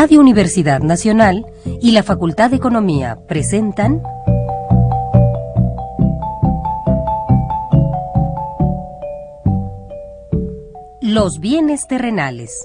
Radio Universidad Nacional y la Facultad de Economía presentan Los bienes terrenales.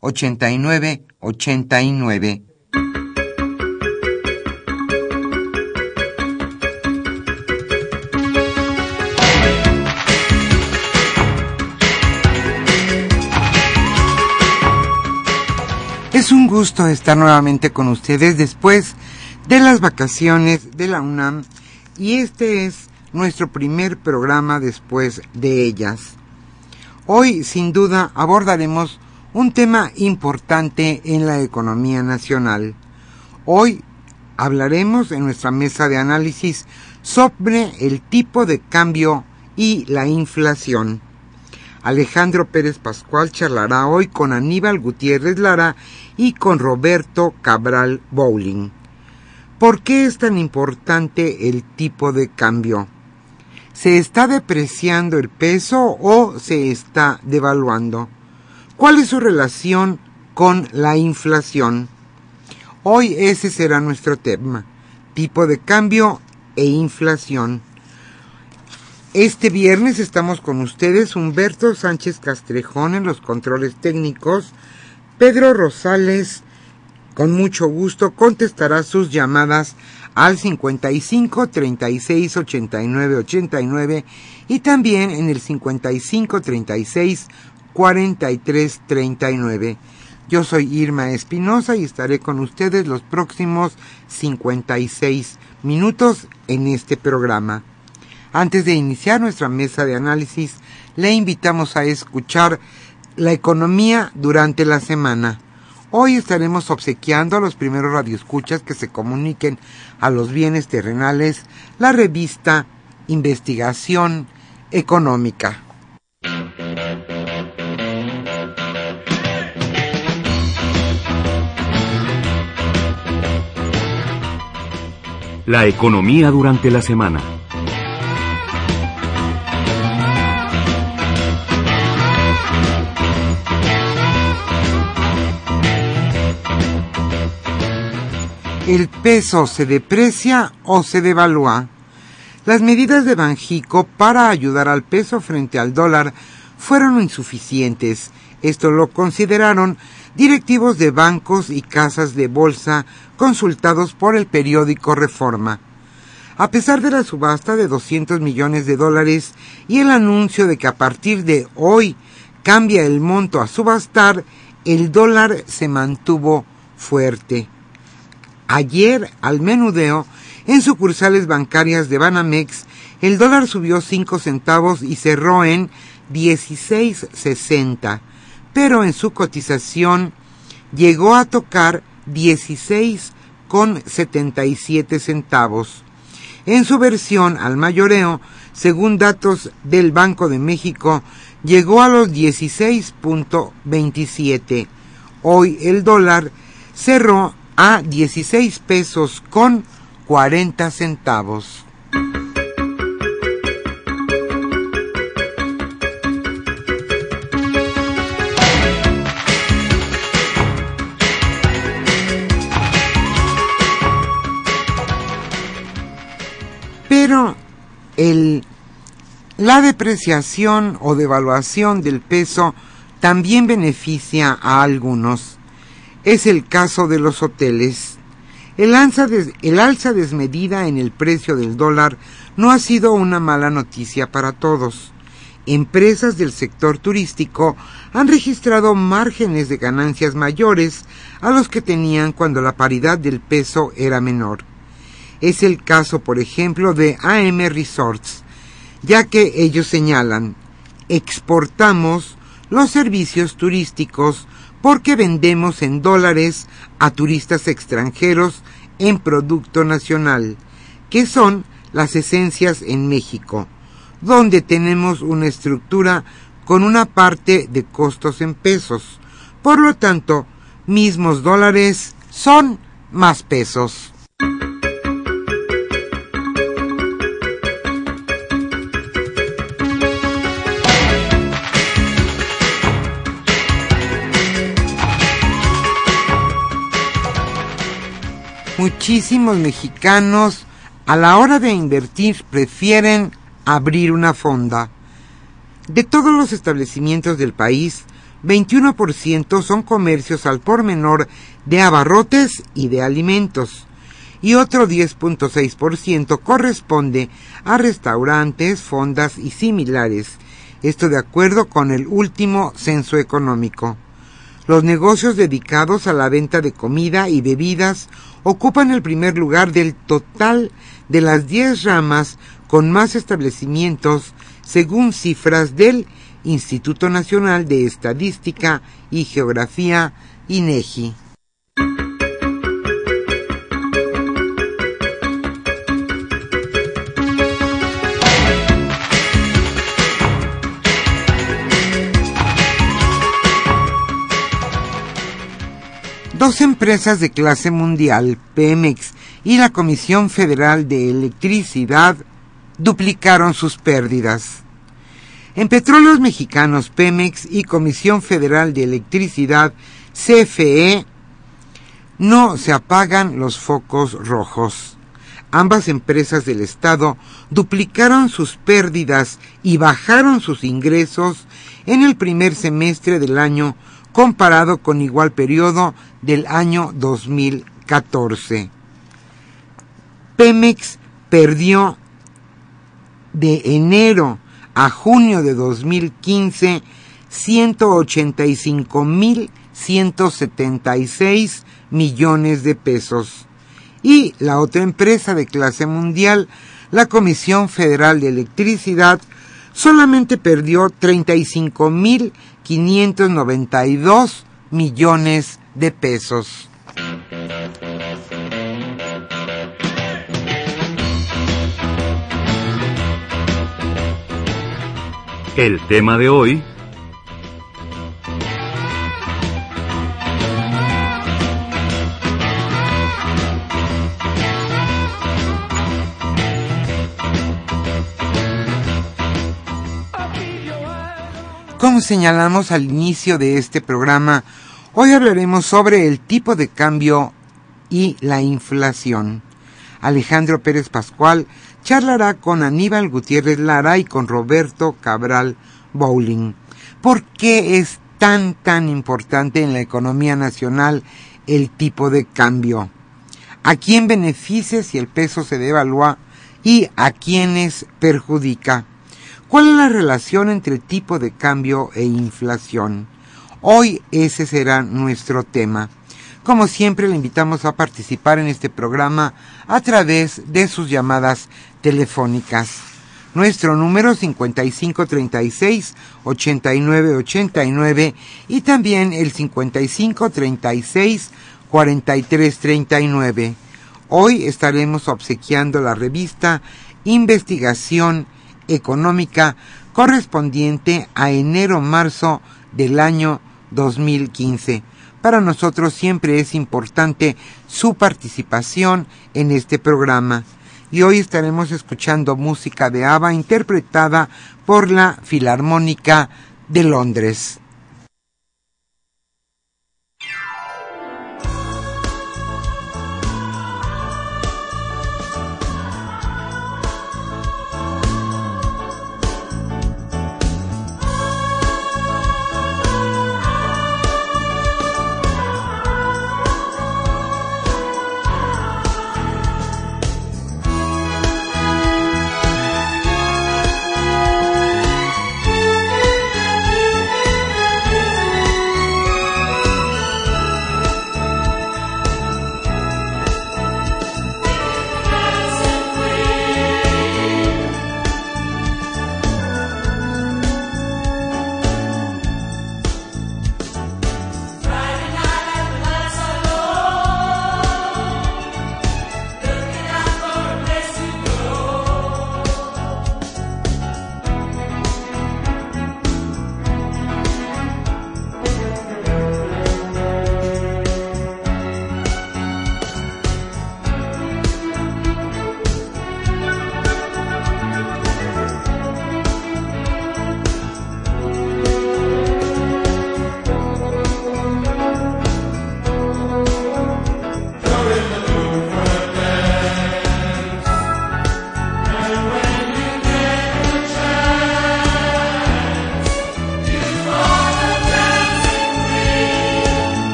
89 89. Es un gusto estar nuevamente con ustedes después de las vacaciones de la UNAM y este es nuestro primer programa después de ellas. Hoy, sin duda, abordaremos un tema importante en la economía nacional. Hoy hablaremos en nuestra mesa de análisis sobre el tipo de cambio y la inflación. Alejandro Pérez Pascual charlará hoy con Aníbal Gutiérrez Lara y con Roberto Cabral Bowling. ¿Por qué es tan importante el tipo de cambio? ¿Se está depreciando el peso o se está devaluando? ¿Cuál es su relación con la inflación? Hoy ese será nuestro tema, tipo de cambio e inflación. Este viernes estamos con ustedes Humberto Sánchez Castrejón en los controles técnicos, Pedro Rosales con mucho gusto contestará sus llamadas al 55 36 89 89 y también en el 55 36 4339. Yo soy Irma Espinosa y estaré con ustedes los próximos 56 minutos en este programa. Antes de iniciar nuestra mesa de análisis, le invitamos a escuchar la economía durante la semana. Hoy estaremos obsequiando a los primeros radioescuchas que se comuniquen a los bienes terrenales la revista Investigación Económica. La economía durante la semana. ¿El peso se deprecia o se devalúa? Las medidas de Banjico para ayudar al peso frente al dólar fueron insuficientes. Esto lo consideraron directivos de bancos y casas de bolsa consultados por el periódico Reforma. A pesar de la subasta de 200 millones de dólares y el anuncio de que a partir de hoy cambia el monto a subastar, el dólar se mantuvo fuerte. Ayer, al menudeo, en sucursales bancarias de Banamex, el dólar subió 5 centavos y cerró en 16.60, pero en su cotización llegó a tocar 16 con 77 centavos. En su versión al mayoreo, según datos del Banco de México, llegó a los 16.27. Hoy el dólar cerró a 16 pesos con 40 centavos. Pero la depreciación o devaluación del peso también beneficia a algunos. Es el caso de los hoteles. El alza desmedida en el precio del dólar no ha sido una mala noticia para todos. Empresas del sector turístico han registrado márgenes de ganancias mayores a los que tenían cuando la paridad del peso era menor. Es el caso, por ejemplo, de AM Resorts, ya que ellos señalan, exportamos los servicios turísticos porque vendemos en dólares a turistas extranjeros en producto nacional, que son las esencias en México, donde tenemos una estructura con una parte de costos en pesos. Por lo tanto, mismos dólares son más pesos. Muchísimos mexicanos a la hora de invertir prefieren abrir una fonda. De todos los establecimientos del país, 21% son comercios al por menor de abarrotes y de alimentos, y otro 10.6% corresponde a restaurantes, fondas y similares, esto de acuerdo con el último censo económico. Los negocios dedicados a la venta de comida y bebidas ocupan el primer lugar del total de las 10 ramas con más establecimientos según cifras del Instituto Nacional de Estadística y Geografía, INEGI. Dos empresas de clase mundial, Pemex y la Comisión Federal de Electricidad, duplicaron sus pérdidas. En Petróleos Mexicanos, Pemex y Comisión Federal de Electricidad, CFE, no se apagan los focos rojos. Ambas empresas del Estado duplicaron sus pérdidas y bajaron sus ingresos en el primer semestre del año comparado con igual periodo del año 2014. Pemex perdió de enero a junio de 2015 185.176 millones de pesos. Y la otra empresa de clase mundial, la Comisión Federal de Electricidad, solamente perdió 35.592 millones de pesos. El tema de hoy Como señalamos al inicio de este programa, hoy hablaremos sobre el tipo de cambio y la inflación. Alejandro Pérez Pascual charlará con Aníbal Gutiérrez Lara y con Roberto Cabral Bowling. ¿Por qué es tan tan importante en la economía nacional el tipo de cambio? ¿A quién beneficia si el peso se devalúa y a quiénes perjudica? ¿Cuál es la relación entre tipo de cambio e inflación? Hoy ese será nuestro tema. Como siempre, le invitamos a participar en este programa a través de sus llamadas telefónicas. Nuestro número 5536-8989 y también el 5536-4339. Hoy estaremos obsequiando la revista Investigación económica correspondiente a enero-marzo del año 2015. Para nosotros siempre es importante su participación en este programa. Y hoy estaremos escuchando música de ABBA interpretada por la Filarmónica de Londres.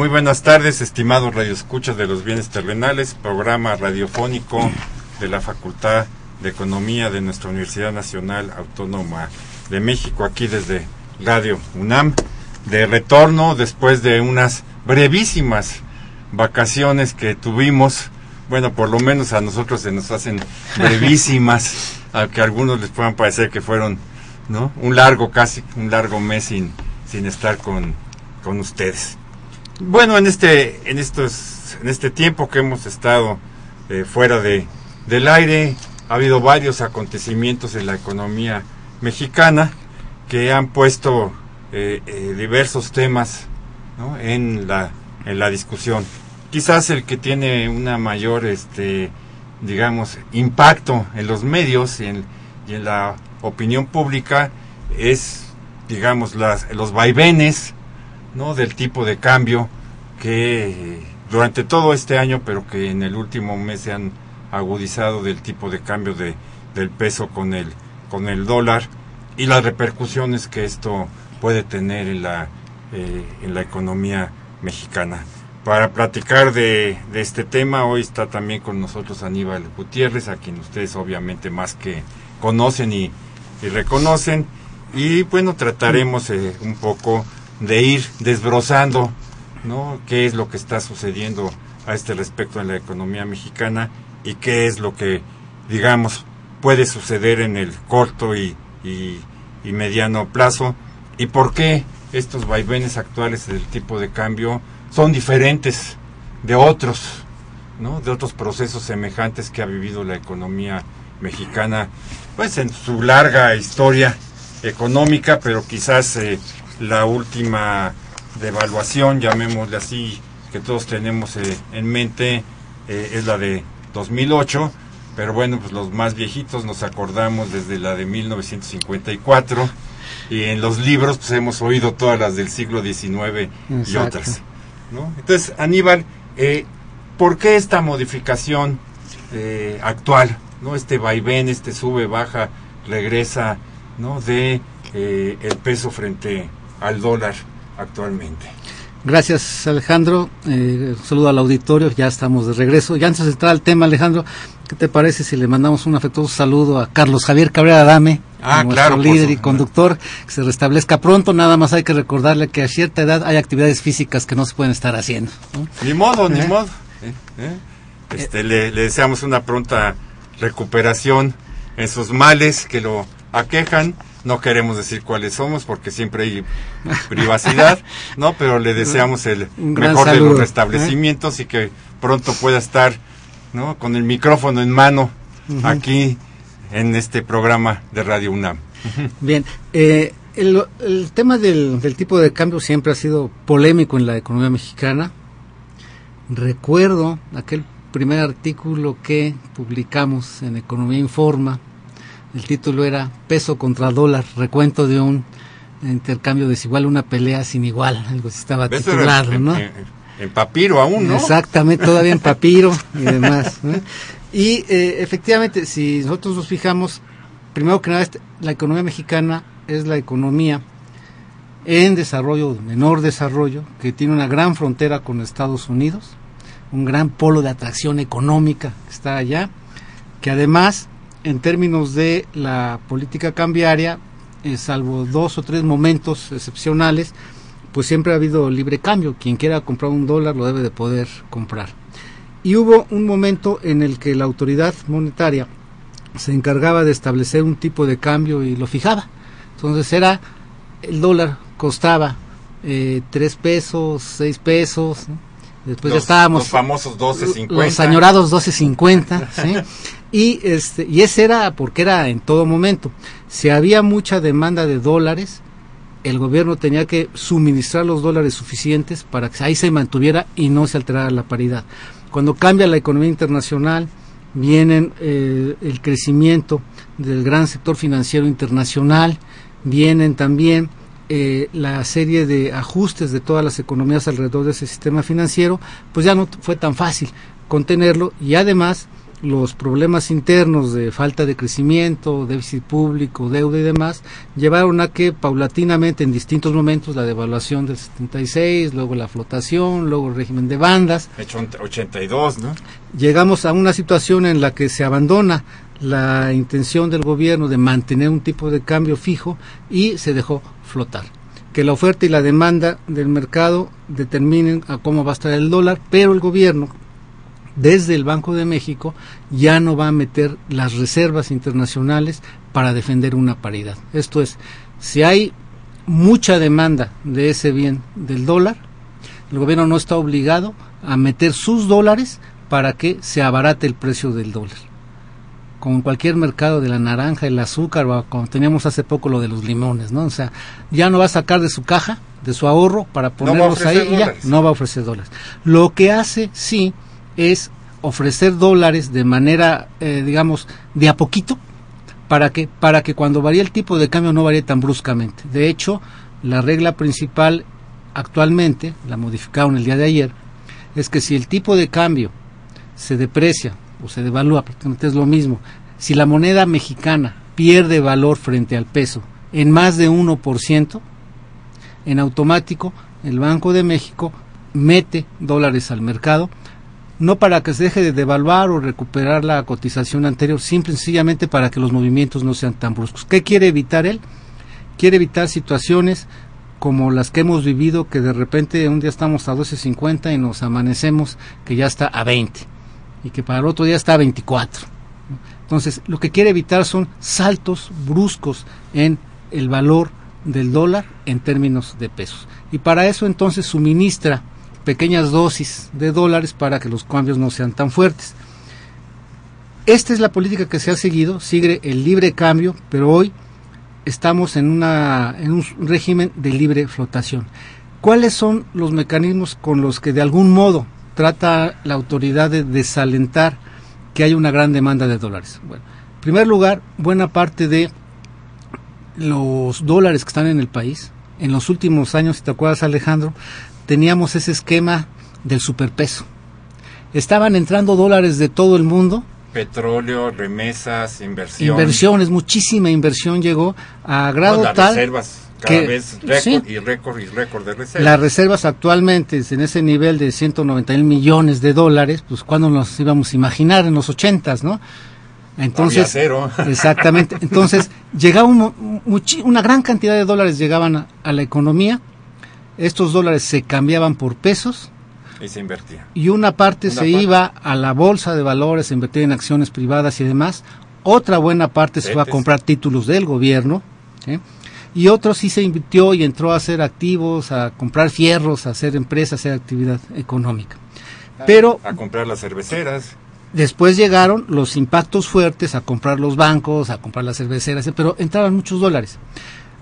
Muy buenas tardes, estimados radioescuchas de los bienes terrenales, programa radiofónico de la Facultad de Economía de nuestra Universidad Nacional Autónoma de México, aquí desde Radio UNAM, de retorno después de unas brevísimas vacaciones que tuvimos. Bueno, por lo menos a nosotros se nos hacen brevísimas, aunque a algunos les puedan parecer que fueron, ¿no? Un largo, casi un largo mes sin, sin estar con, con ustedes. Bueno, en este, en estos, en este tiempo que hemos estado eh, fuera de, del aire, ha habido varios acontecimientos en la economía mexicana que han puesto eh, eh, diversos temas ¿no? en, la, en la discusión. Quizás el que tiene una mayor, este, digamos, impacto en los medios y en, y en la opinión pública es, digamos, las, los vaivenes ¿no? del tipo de cambio que durante todo este año, pero que en el último mes se han agudizado del tipo de cambio de, del peso con el, con el dólar y las repercusiones que esto puede tener en la, eh, en la economía mexicana. Para platicar de, de, este tema, hoy está también con nosotros Aníbal Gutiérrez, a quien ustedes obviamente más que conocen y, y reconocen. Y bueno, trataremos eh, un poco de ir desbrozando ¿no? qué es lo que está sucediendo a este respecto en la economía mexicana y qué es lo que, digamos, puede suceder en el corto y, y, y mediano plazo y por qué estos vaivenes actuales del tipo de cambio son diferentes de otros, ¿no? de otros procesos semejantes que ha vivido la economía mexicana, pues en su larga historia económica, pero quizás eh, la última devaluación, llamémosle así, que todos tenemos eh, en mente, eh, es la de 2008, pero bueno, pues los más viejitos nos acordamos desde la de 1954 y en los libros pues hemos oído todas las del siglo XIX y otras. ¿no? Entonces, Aníbal, eh, ¿por qué esta modificación eh, actual? ¿no? Este vaivén, este sube, baja, regresa ¿no? de eh, el peso frente al dólar actualmente. Gracias Alejandro, eh, saludo al auditorio, ya estamos de regreso. Y antes de entrar al tema Alejandro, ¿qué te parece si le mandamos un afectuoso saludo a Carlos Javier Cabrera Dame, ah, nuestro claro, líder y conductor, que se restablezca pronto, nada más hay que recordarle que a cierta edad hay actividades físicas que no se pueden estar haciendo. ¿no? Ni modo, ni ¿Eh? modo. ¿eh? ¿eh? Este, le, le deseamos una pronta recuperación en sus males que lo aquejan no queremos decir cuáles somos porque siempre hay privacidad, ¿no? Pero le deseamos el mejor saludo, de los restablecimientos ¿eh? y que pronto pueda estar, ¿no? Con el micrófono en mano uh -huh. aquí en este programa de Radio UNAM. Bien, eh, el, el, tema del, del, tipo de cambio siempre ha sido polémico en la economía mexicana. Recuerdo aquel primer artículo que publicamos en Economía Informa, el título era Peso contra dólar, recuento de un intercambio desigual, una pelea sin igual, algo así estaba titulado, ¿no? En, en, papiro aún, ¿no? Exactamente, todavía en papiro y demás. ¿no? Y eh, efectivamente, si nosotros nos fijamos, primero que nada, este, la economía mexicana es la economía en desarrollo, menor desarrollo, que tiene una gran frontera con Estados Unidos, un gran polo de atracción económica que está allá, que además en términos de la política cambiaria, eh, salvo dos o tres momentos excepcionales, pues siempre ha habido libre cambio. Quien quiera comprar un dólar lo debe de poder comprar. Y hubo un momento en el que la autoridad monetaria se encargaba de establecer un tipo de cambio y lo fijaba. Entonces era, el dólar costaba eh, tres pesos, seis pesos, ¿no? Después los, ya estábamos. Los famosos 12.50. Los añorados 12.50, ¿sí? Y, este, y ese era porque era en todo momento. Si había mucha demanda de dólares, el gobierno tenía que suministrar los dólares suficientes para que ahí se mantuviera y no se alterara la paridad. Cuando cambia la economía internacional, vienen eh, el crecimiento del gran sector financiero internacional, vienen también eh, la serie de ajustes de todas las economías alrededor de ese sistema financiero, pues ya no fue tan fácil contenerlo y además los problemas internos de falta de crecimiento, déficit público, deuda y demás, llevaron a que paulatinamente en distintos momentos la devaluación del 76, luego la flotación, luego el régimen de bandas. Hecho 82, ¿no? Llegamos a una situación en la que se abandona la intención del gobierno de mantener un tipo de cambio fijo y se dejó flotar. Que la oferta y la demanda del mercado determinen a cómo va a estar el dólar, pero el gobierno, desde el Banco de México ya no va a meter las reservas internacionales para defender una paridad. Esto es, si hay mucha demanda de ese bien del dólar, el gobierno no está obligado a meter sus dólares para que se abarate el precio del dólar. Como en cualquier mercado de la naranja, el azúcar, o como teníamos hace poco lo de los limones, ¿no? O sea, ya no va a sacar de su caja, de su ahorro, para ponerlos ahí y ya no va a ofrecer dólares. Lo que hace, sí, es ofrecer dólares de manera, eh, digamos, de a poquito, para que, para que cuando varía el tipo de cambio no varíe tan bruscamente. De hecho, la regla principal actualmente, la modificaron el día de ayer, es que si el tipo de cambio se deprecia o se devalúa, prácticamente es lo mismo, si la moneda mexicana pierde valor frente al peso en más de 1%, en automático el Banco de México mete dólares al mercado no para que se deje de devaluar o recuperar la cotización anterior, simple y sencillamente para que los movimientos no sean tan bruscos. ¿Qué quiere evitar él? Quiere evitar situaciones como las que hemos vivido, que de repente un día estamos a 12.50 y nos amanecemos que ya está a 20 y que para el otro día está a 24. Entonces, lo que quiere evitar son saltos bruscos en el valor del dólar en términos de pesos. Y para eso entonces suministra pequeñas dosis de dólares para que los cambios no sean tan fuertes. Esta es la política que se ha seguido, sigue el libre cambio, pero hoy estamos en, un régimen de libre flotación. ¿Cuáles son los mecanismos con los que de algún modo trata la autoridad de desalentar que hay una gran demanda de dólares? Bueno, en primer lugar, buena parte de los dólares que están en el país, en los últimos años, si te acuerdas Alejandro, teníamos ese esquema del superpeso. Estaban entrando dólares de todo el mundo. Petróleo, remesas, inversión. Inversiones, muchísima inversión llegó a grado las tal reservas, cada vez récord y récord y récord de reservas. Las reservas actualmente en ese nivel de 190 mil millones de dólares, pues cuando nos íbamos a imaginar en los ochentas, ¿no? Entonces, cero. exactamente. Entonces, llegaba un, una gran cantidad de dólares llegaban a, a la economía estos dólares se cambiaban por pesos. Y se invertía. Y una parte se iba a la bolsa de valores, se invertía en acciones privadas y demás. Otra buena parte se fue a comprar títulos del gobierno. Y otro sí se invirtió y entró a hacer activos, a comprar fierros, a hacer empresas, a hacer actividad económica. Pero a comprar las cerveceras. Después llegaron los impactos fuertes a comprar los bancos, a comprar las cerveceras, pero entraban muchos dólares.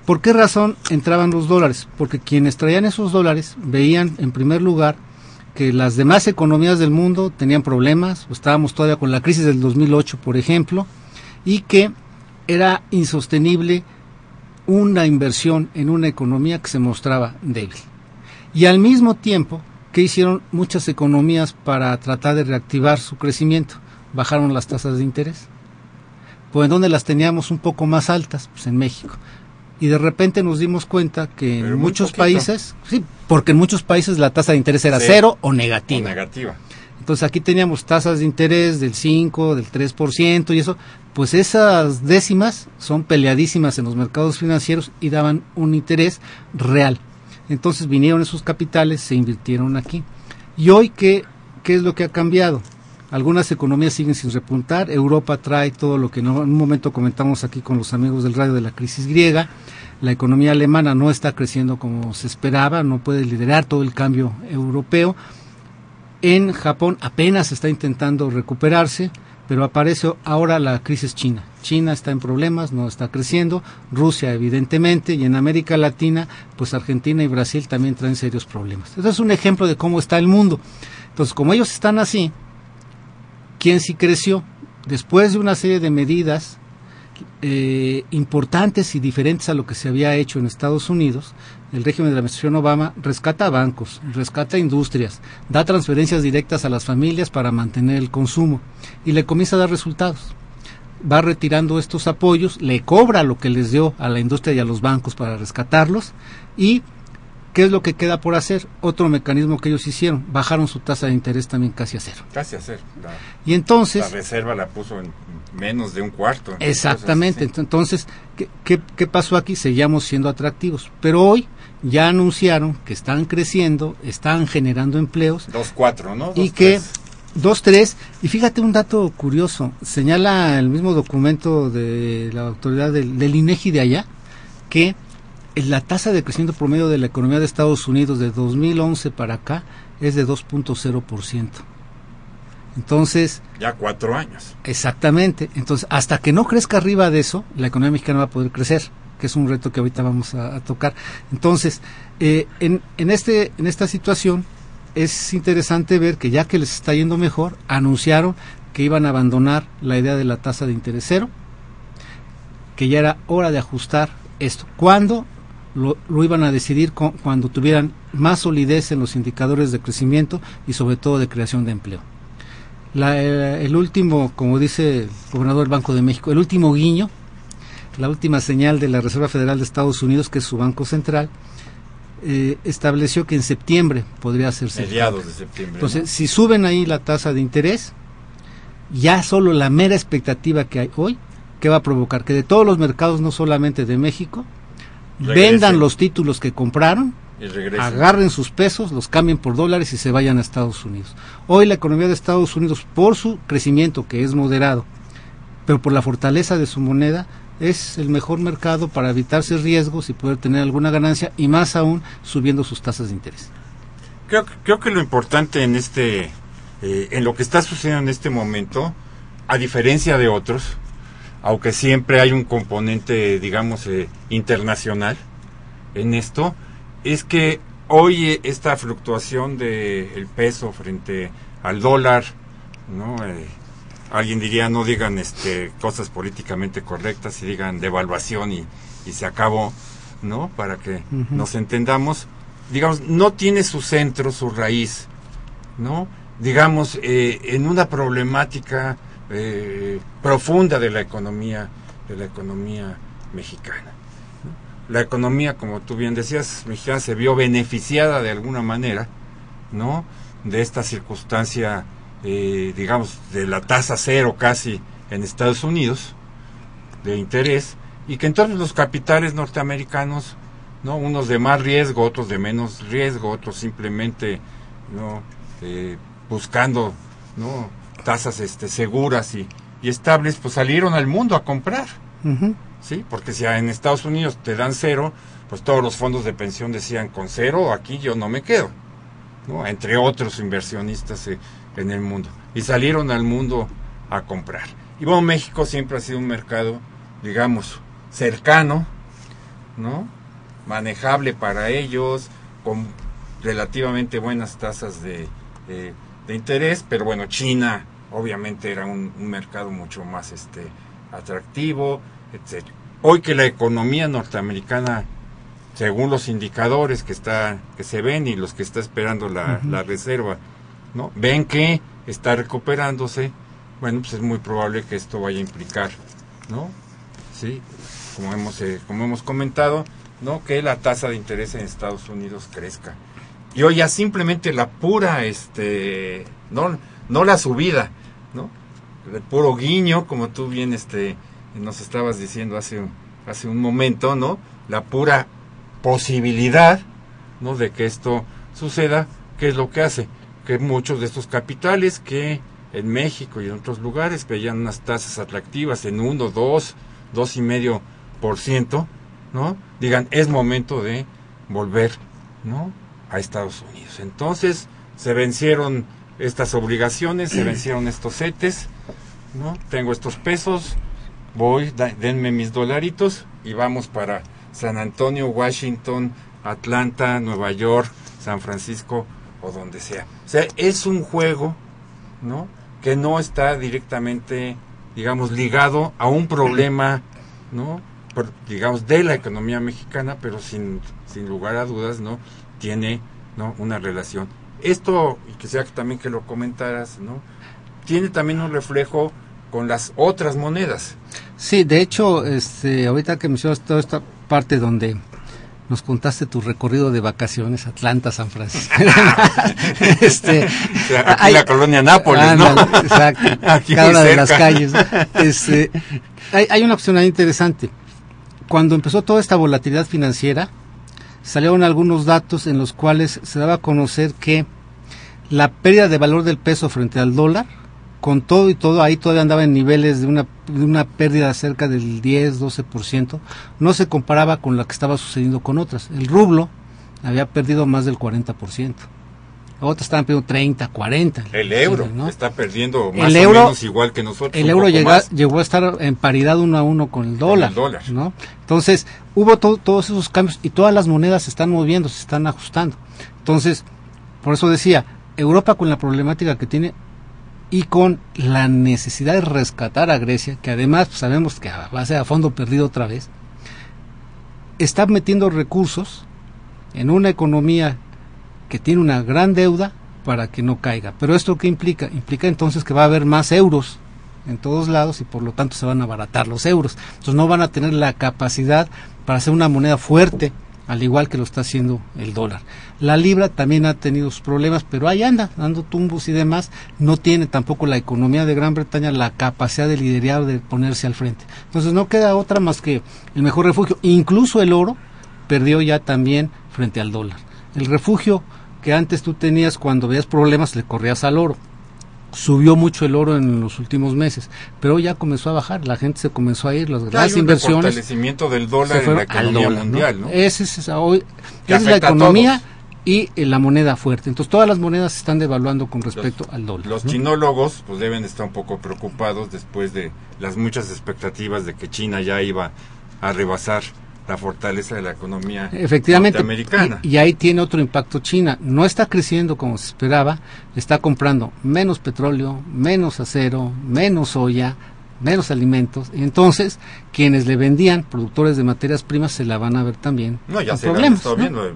¿Por qué razón entraban los dólares? Porque quienes traían esos dólares veían, en primer lugar, que las demás economías del mundo tenían problemas, estábamos todavía con la crisis del 2008, por ejemplo, y que era insostenible una inversión en una economía que se mostraba débil. Y al mismo tiempo, ¿qué hicieron muchas economías para tratar de reactivar su crecimiento? Bajaron las tasas de interés. Pues donde las teníamos un poco más altas, pues en México y de repente nos dimos cuenta que en muchos países, sí, porque en muchos países la tasa de interés era cero o negativa. negativa. Entonces aquí teníamos tasas de interés del 5, del 3% y eso, pues esas décimas son peleadísimas en los mercados financieros y daban un interés real. Entonces vinieron esos capitales, se invirtieron aquí. ¿Y hoy qué, qué es lo que ha cambiado? Algunas economías siguen sin repuntar. Europa trae todo lo que en un momento comentamos aquí con los amigos del radio de la crisis griega. La economía alemana no está creciendo como se esperaba, no puede liderar todo el cambio europeo. En Japón apenas está intentando recuperarse. pero aparece ahora la crisis china. China está en problemas, no está creciendo, Rusia evidentemente, y en América Latina, pues Argentina y Brasil también traen serios problemas. Eso es un ejemplo de cómo está el mundo. Entonces, como ellos están así, ¿quién sí creció? Después de una serie de medidas eh, importantes y diferentes a lo que se había hecho en Estados Unidos, el régimen de la administración Obama rescata bancos, rescata industrias, da transferencias directas a las familias para mantener el consumo y le comienza a dar resultados. Va retirando estos apoyos, le cobra lo que les dio a la industria y a los bancos para rescatarlos y ¿qué es lo que queda por hacer? Otro mecanismo que ellos hicieron, bajaron su tasa de interés también casi a cero. Casi a cero. La, Y entonces... la reserva la puso en menos de un cuarto. Exactamente. Entonces, ¿qué, qué, qué pasó aquí? Seguíamos siendo atractivos. Pero hoy ya anunciaron que están creciendo, están generando empleos Dos cuatro, ¿no? y Dos, que tres. dos tres y fíjate un dato curioso señala el mismo documento de la autoridad del, del INEGI de allá que la tasa de crecimiento promedio de la economía de Estados Unidos de 2011 para acá es de 2.0 entonces Ya cuatro años. Exactamente. Entonces, hasta que no crezca arriba de eso, la economía mexicana va a poder crecer, que es un reto que ahorita vamos a, a tocar. Entonces, eh, en, en, este, en esta situación es interesante ver que ya que les está yendo mejor, anunciaron que iban a abandonar la idea de la tasa de interés cero, que ya era hora de ajustar esto. ¿Cuándo? Lo, lo iban a decidir con, cuando tuvieran más solidez en los indicadores de crecimiento y sobre todo de creación de empleo. La, eh, el último, como dice el gobernador del Banco de México, el último guiño, la última señal de la Reserva Federal de Estados Unidos, que es su banco central, eh, estableció que en septiembre podría hacerse. Mediados de septiembre. Entonces, ¿no? si suben ahí la tasa de interés, ya solo la mera expectativa que hay hoy, que va a provocar que de todos los mercados, no solamente de México, Regresen. vendan los títulos que compraron agarren sus pesos, los cambien por dólares y se vayan a Estados Unidos. Hoy la economía de Estados Unidos, por su crecimiento que es moderado, pero por la fortaleza de su moneda, es el mejor mercado para evitarse riesgos y poder tener alguna ganancia y más aún subiendo sus tasas de interés. Creo, creo que lo importante en este, eh, en lo que está sucediendo en este momento, a diferencia de otros, aunque siempre hay un componente, digamos, eh, internacional en esto, es que hoy eh, esta fluctuación del peso frente al dólar, ¿no? Eh, alguien diría no digan este cosas políticamente correctas y digan devaluación y, y se acabó, ¿no? Para que nos entendamos, digamos, no tiene su centro, su raíz, ¿no? Digamos, eh, en una problemática eh, profunda de la economía, de la economía mexicana. La economía, como tú bien decías, mexicana se vio beneficiada de alguna manera, ¿no? De esta circunstancia, eh, digamos, de la tasa cero casi en Estados Unidos, de interés, y que entonces los capitales norteamericanos, ¿no? Unos de más riesgo, otros de menos riesgo, otros simplemente, ¿no? Eh, buscando, ¿no? Tasas este, seguras y, y estables, pues salieron al mundo a comprar. ¿sí? Porque si en Estados Unidos te dan cero, pues todos los fondos de pensión decían con cero, aquí yo no me quedo, ¿no? Entre otros inversionistas eh, en el mundo. Y salieron al mundo a comprar. Y bueno, México siempre ha sido un mercado, digamos, cercano, ¿no? Manejable para ellos, con relativamente buenas tasas de, de, de interés, pero bueno, China obviamente era un, un mercado mucho más este atractivo, etc. Hoy que la economía norteamericana, según los indicadores que está, que se ven y los que está esperando la, la reserva, ¿no? ven que está recuperándose, bueno, pues es muy probable que esto vaya a implicar, ¿no? Sí, como hemos, eh, como hemos comentado, ¿no? Que la tasa de interés en Estados Unidos crezca. Y hoy ya simplemente la pura, este, no, no la subida. El puro guiño, como tú bien, este, nos estabas diciendo hace, hace un momento, ¿no? La pura posibilidad, ¿no? De que esto suceda, ¿qué es lo que hace? Que muchos de estos capitales que en México y en otros lugares veían unas tasas atractivas en uno, dos, dos y medio por ciento, ¿no? Digan, es momento de volver, ¿no? A Estados Unidos. Entonces, se vencieron estas obligaciones, se vencieron estos CETES, ¿no? Tengo estos pesos, voy, denme mis dolaritos y vamos para San Antonio, Washington, Atlanta, Nueva York, San Francisco o donde sea. O sea, es un juego, ¿no? Que no está directamente, digamos, ligado a un problema, ¿no? Digamos, de la economía mexicana, pero sin, sin lugar a dudas, ¿no? Tiene, ¿no? Una relación. Esto, y quisiera que también que lo comentaras, ¿no? Tiene también un reflejo con las otras monedas. Sí, de hecho, este, ahorita que mencionas toda esta parte donde nos contaste tu recorrido de vacaciones, Atlanta, San Francisco. este, O sea, aquí hay- la colonia Nápoles, ¿no? Exacto. Aquí cada una de las calles. Este, hay, hay una opción ahí interesante. Cuando empezó toda esta volatilidad financiera, salieron algunos datos en los cuales se daba a conocer que la pérdida de valor del peso frente al dólar, con todo y todo, ahí todavía andaba en niveles de una, de una pérdida cerca del 10, 12%, no se comparaba con la que estaba sucediendo con otras. El rublo había perdido más del 40%. Otras estaban perdiendo 30, 40. El euro ¿no? está perdiendo más El o euro- menos igual que nosotros. El euro llega- llegó a estar en paridad uno a uno con el dólar. el dólar. ¿no? Entonces, hubo to- todos esos cambios y todas las monedas se están moviendo, se están ajustando. Entonces, por eso decía, Europa con la problemática que tiene y con la necesidad de rescatar a Grecia, que además pues, sabemos que va a ser a fondo perdido otra vez, está metiendo recursos en una economía que tiene una gran deuda para que no caiga. Pero esto qué implica? Implica entonces que va a haber más euros en todos lados y por lo tanto se van a abaratar los euros. Entonces no van a tener la capacidad para hacer una moneda fuerte, al igual que lo está haciendo el dólar. La libra también ha tenido sus problemas, pero ahí anda, dando tumbos y demás. No tiene tampoco la economía de Gran Bretaña la capacidad de liderar, de ponerse al frente. Entonces no queda otra más que el mejor refugio. Incluso el oro perdió ya también frente al dólar. El refugio que antes tú tenías cuando veías problemas le corrías al oro. Subió mucho el oro en los últimos meses, pero ya comenzó a bajar, la gente se comenzó a ir, las grandes inversiones fortalecimiento del dólar en la economía dólar, mundial, ¿no? Ese es, esa- hoy, esa es la economía y eh, la moneda fuerte. Entonces todas las monedas se están devaluando con respecto al dólar. Los ¿no? chinólogos pues deben estar un poco preocupados después de las muchas expectativas de que China ya iba a rebasar la fortaleza de la economía Efectivamente. norteamericana. Y, y ahí tiene otro impacto China. No está creciendo como se esperaba, está comprando menos petróleo, menos acero, menos soya, menos alimentos. Y entonces, quienes le vendían, productores de materias primas, se la van a ver también. No, ya se problemas,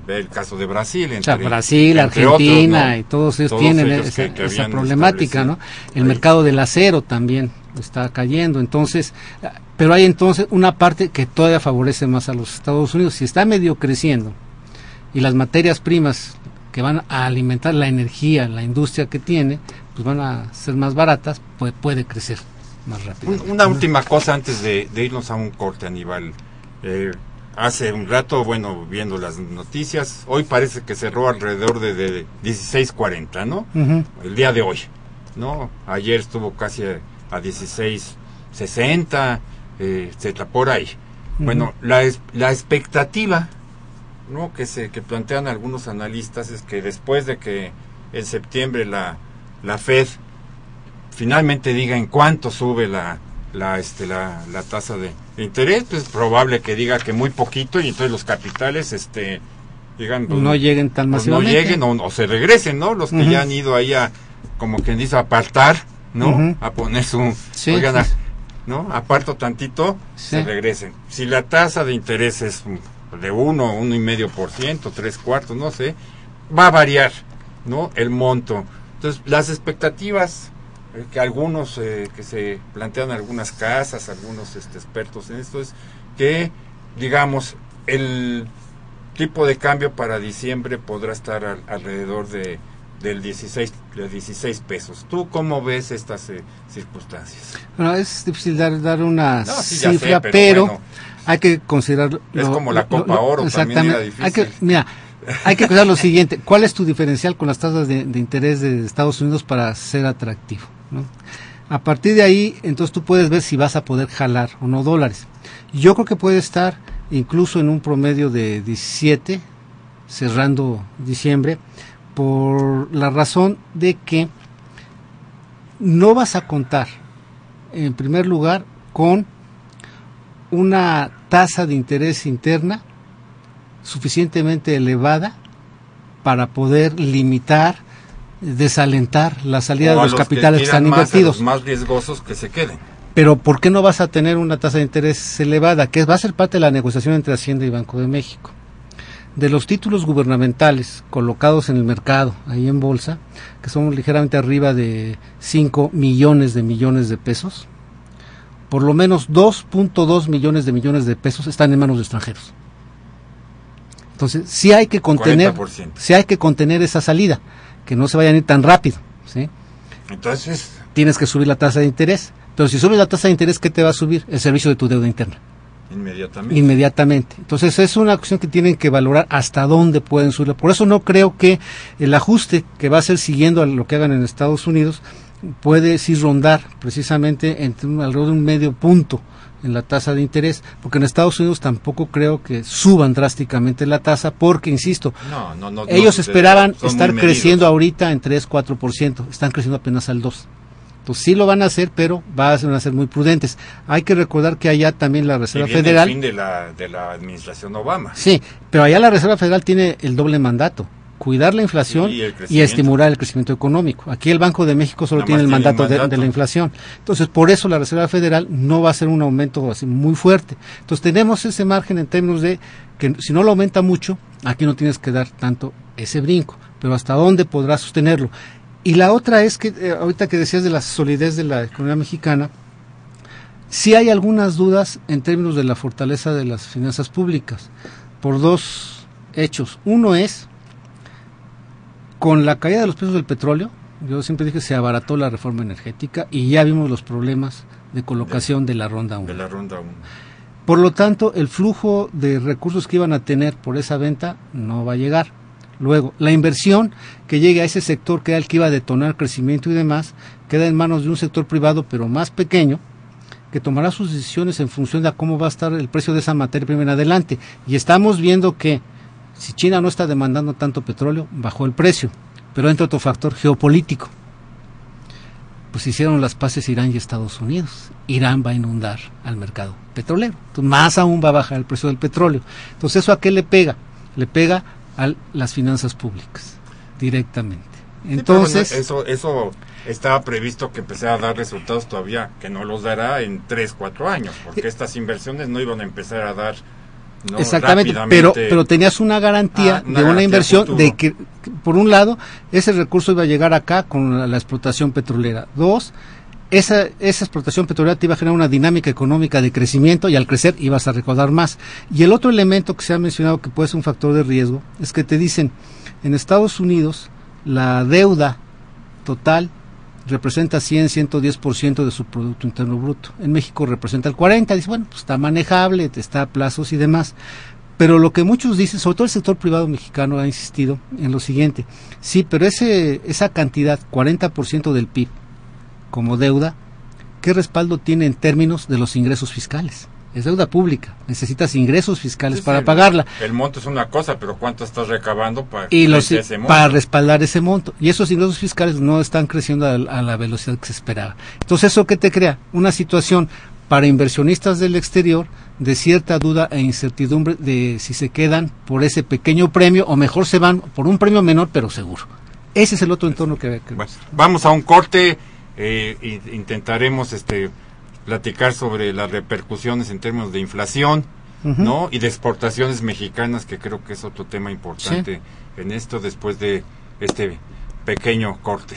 ve el caso de Brasil. O sea, entre- Brasil, entre Argentina otros, ¿no? y todos ellos Todos tienen ellos esa, que- que esa habían problemática, ¿no? El ahí. mercado del acero también está cayendo, entonces, pero hay entonces una parte que todavía favorece más a los Estados Unidos. Si está medio creciendo y las materias primas que van a alimentar la energía, la industria que tiene, pues van a ser más baratas, pues puede crecer más rápido. Un- Una última cosa antes de, de irnos a un corte, Aníbal. Eh, hace un rato, bueno, viendo las noticias, hoy parece que cerró alrededor de, de 16.40, ¿no? El día de hoy, ¿no? Ayer estuvo casi a, a 16.60, eh, etcétera, por ahí. Bueno, la, es- la expectativa, ¿no? Que, se, que plantean algunos analistas es que después de que en septiembre la, la Fed finalmente diga en cuánto sube la, la, este, la, la tasa de interés, pues es probable que diga que muy poquito y entonces los capitales este, digan... pues, no lleguen tan pues, no masivamente. lleguen o, o se regresen, ¿no? Los que ya han ido ahí a, como quien dice, apartar, ¿no? A poner su... Sí, oigan, sí. a- ¿no? Aparto tantito, Sí. se regresen. Si la tasa de interés es de 1, uno y medio por ciento, tres cuartos, no sé, va a variar, ¿no? El monto. Entonces, las expectativas que algunos, eh, que se plantean algunas casas, algunos este, expertos en esto, es que, digamos, el tipo de cambio para diciembre podrá estar al- alrededor de del 16 de 16 pesos. ¿Tú cómo ves estas eh, circunstancias? Bueno, es difícil dar, dar una No, sí, ya sé, cifra, pero pero, bueno. hay que considerar... Es como la Copa Oro, también era difícil. Hay que, mira, hay que considerar lo siguiente, ¿cuál es tu diferencial con las tasas de, interés de Estados Unidos para ser atractivo? A partir de ahí, entonces tú puedes ver si vas a poder jalar o no dólares. Yo creo que puede estar incluso en un promedio de 17, cerrando diciembre, por la razón de que no vas a contar en primer lugar, con una tasa de interés interna suficientemente elevada para poder limitar, desalentar la salida de los, capitales que, están invertidos. Los más riesgosos que se queden. Pero ¿por qué no vas a tener una tasa de interés elevada? Que va a ser parte de la negociación entre Hacienda y Banco de México. De los títulos gubernamentales colocados en el mercado, ahí en bolsa, que son ligeramente arriba de 5 millones de millones de pesos, por lo menos 2.2 millones de millones de pesos están en manos de extranjeros. Entonces, sí hay que contener, sí hay que contener esa salida, que no se vayan a ir tan rápido, ¿sí? Entonces, tienes que subir la tasa de interés. Entonces, si subes la tasa de interés, ¿qué te va a subir? El servicio de tu deuda interna. Inmediatamente. Inmediatamente. Entonces, es una cuestión que tienen que valorar hasta dónde pueden subir. Por eso no creo que el ajuste que va a ser siguiendo a lo que hagan en Estados Unidos puede sí rondar precisamente entre alrededor de un medio punto en la tasa de interés, porque en Estados Unidos tampoco creo que suban drásticamente la tasa, porque, insisto, ellos esperaban estar creciendo ahorita en 3, 4%, están creciendo apenas al 2%. Entonces sí lo van a hacer, pero van a ser muy prudentes. Hay que recordar que allá también la Reserva Federal... El fin de la, de la administración Obama. Sí, pero allá la Reserva Federal tiene el doble mandato cuidar la inflación y, estimular el crecimiento económico. Aquí el Banco de México solo tiene el, mandato, De, la inflación. Entonces, por eso la Reserva Federal no va a ser un aumento así muy fuerte. Entonces, tenemos ese margen en términos de que si no lo aumenta mucho, aquí no tienes que dar tanto ese brinco. Pero hasta dónde podrás sostenerlo. Y la otra es que, eh, ahorita que decías de la solidez de la economía mexicana, sí hay algunas dudas en términos de la fortaleza de las finanzas públicas, por dos hechos. Uno es con la caída de los precios del petróleo, yo siempre dije se abarató la reforma energética y ya vimos los problemas de colocación de, la ronda 1. De la ronda 1. Por lo tanto, el flujo de recursos que iban a tener por esa venta no va a llegar. Luego, la inversión que llegue a ese sector que era el que iba a detonar crecimiento y demás, queda en manos de un sector privado, pero más pequeño, que tomará sus decisiones en función de cómo va a estar el precio de esa materia prima en adelante. Y estamos viendo que si China no está demandando tanto petróleo, bajó el precio. Pero entra otro factor geopolítico. Pues hicieron las paces Irán y Estados Unidos. Irán va a inundar al mercado petrolero. Entonces, más aún va a bajar el precio del petróleo. Entonces, ¿eso a qué le pega? Le pega a las finanzas públicas, directamente. Entonces, eso, eso estaba previsto que empezara a dar resultados todavía, que no los dará en 3, 4 años, porque estas inversiones no iban a empezar a dar Exactamente, pero, pero tenías una garantía ah, de una inversión de que, por un lado, ese recurso iba a llegar acá con la, explotación petrolera. Dos, esa, esa explotación petrolera te iba a generar una dinámica económica de crecimiento y al crecer ibas a recaudar más. Y el otro elemento que se ha mencionado que puede ser un factor de riesgo es que te dicen, en Estados Unidos la deuda total representa 100, 110% de su Producto Interno Bruto. En México representa el 40%, dice, bueno, pues está manejable, está a plazos y demás. Pero lo que muchos dicen, sobre todo el sector privado mexicano ha insistido en lo siguiente, sí, pero ese, esa cantidad, 40% del PIB como deuda, ¿qué respaldo tiene en términos de los ingresos fiscales? Es deuda pública, necesitas ingresos fiscales para pagarla. El monto es una cosa, pero ¿cuánto estás recabando para, y para respaldar ese monto? Y esos ingresos fiscales no están creciendo a, la velocidad que se esperaba. Entonces, ¿eso qué te crea? Una situación para inversionistas del exterior de cierta duda e incertidumbre de si se quedan por ese pequeño premio o mejor se van por un premio menor pero seguro. Ese es el otro entorno que... que... vamos a un corte, eh, intentaremos este platicar sobre las repercusiones en términos de inflación, ¿no? Y de exportaciones mexicanas, que creo que es otro tema importante en esto después de este pequeño corte.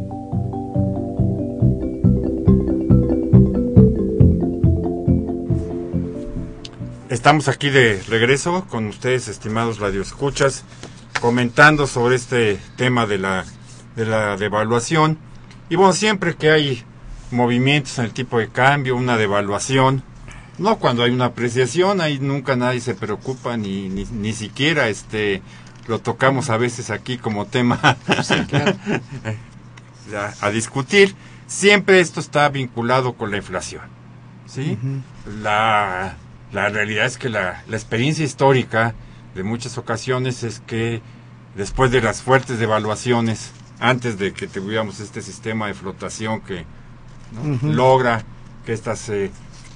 Estamos aquí de regreso con ustedes, estimados radioescuchas, comentando sobre este tema de la, de la devaluación. Y bueno, siempre que hay movimientos en el tipo de cambio, una devaluación, no cuando hay una apreciación, ahí nunca nadie se preocupa, ni, ni, ni siquiera este lo tocamos a veces aquí como tema a, a discutir. Siempre esto está vinculado con la inflación. ¿sí? la, la realidad es que la, la experiencia histórica de muchas ocasiones es que después de las fuertes devaluaciones, antes de que tuviéramos este sistema de flotación que logra que estos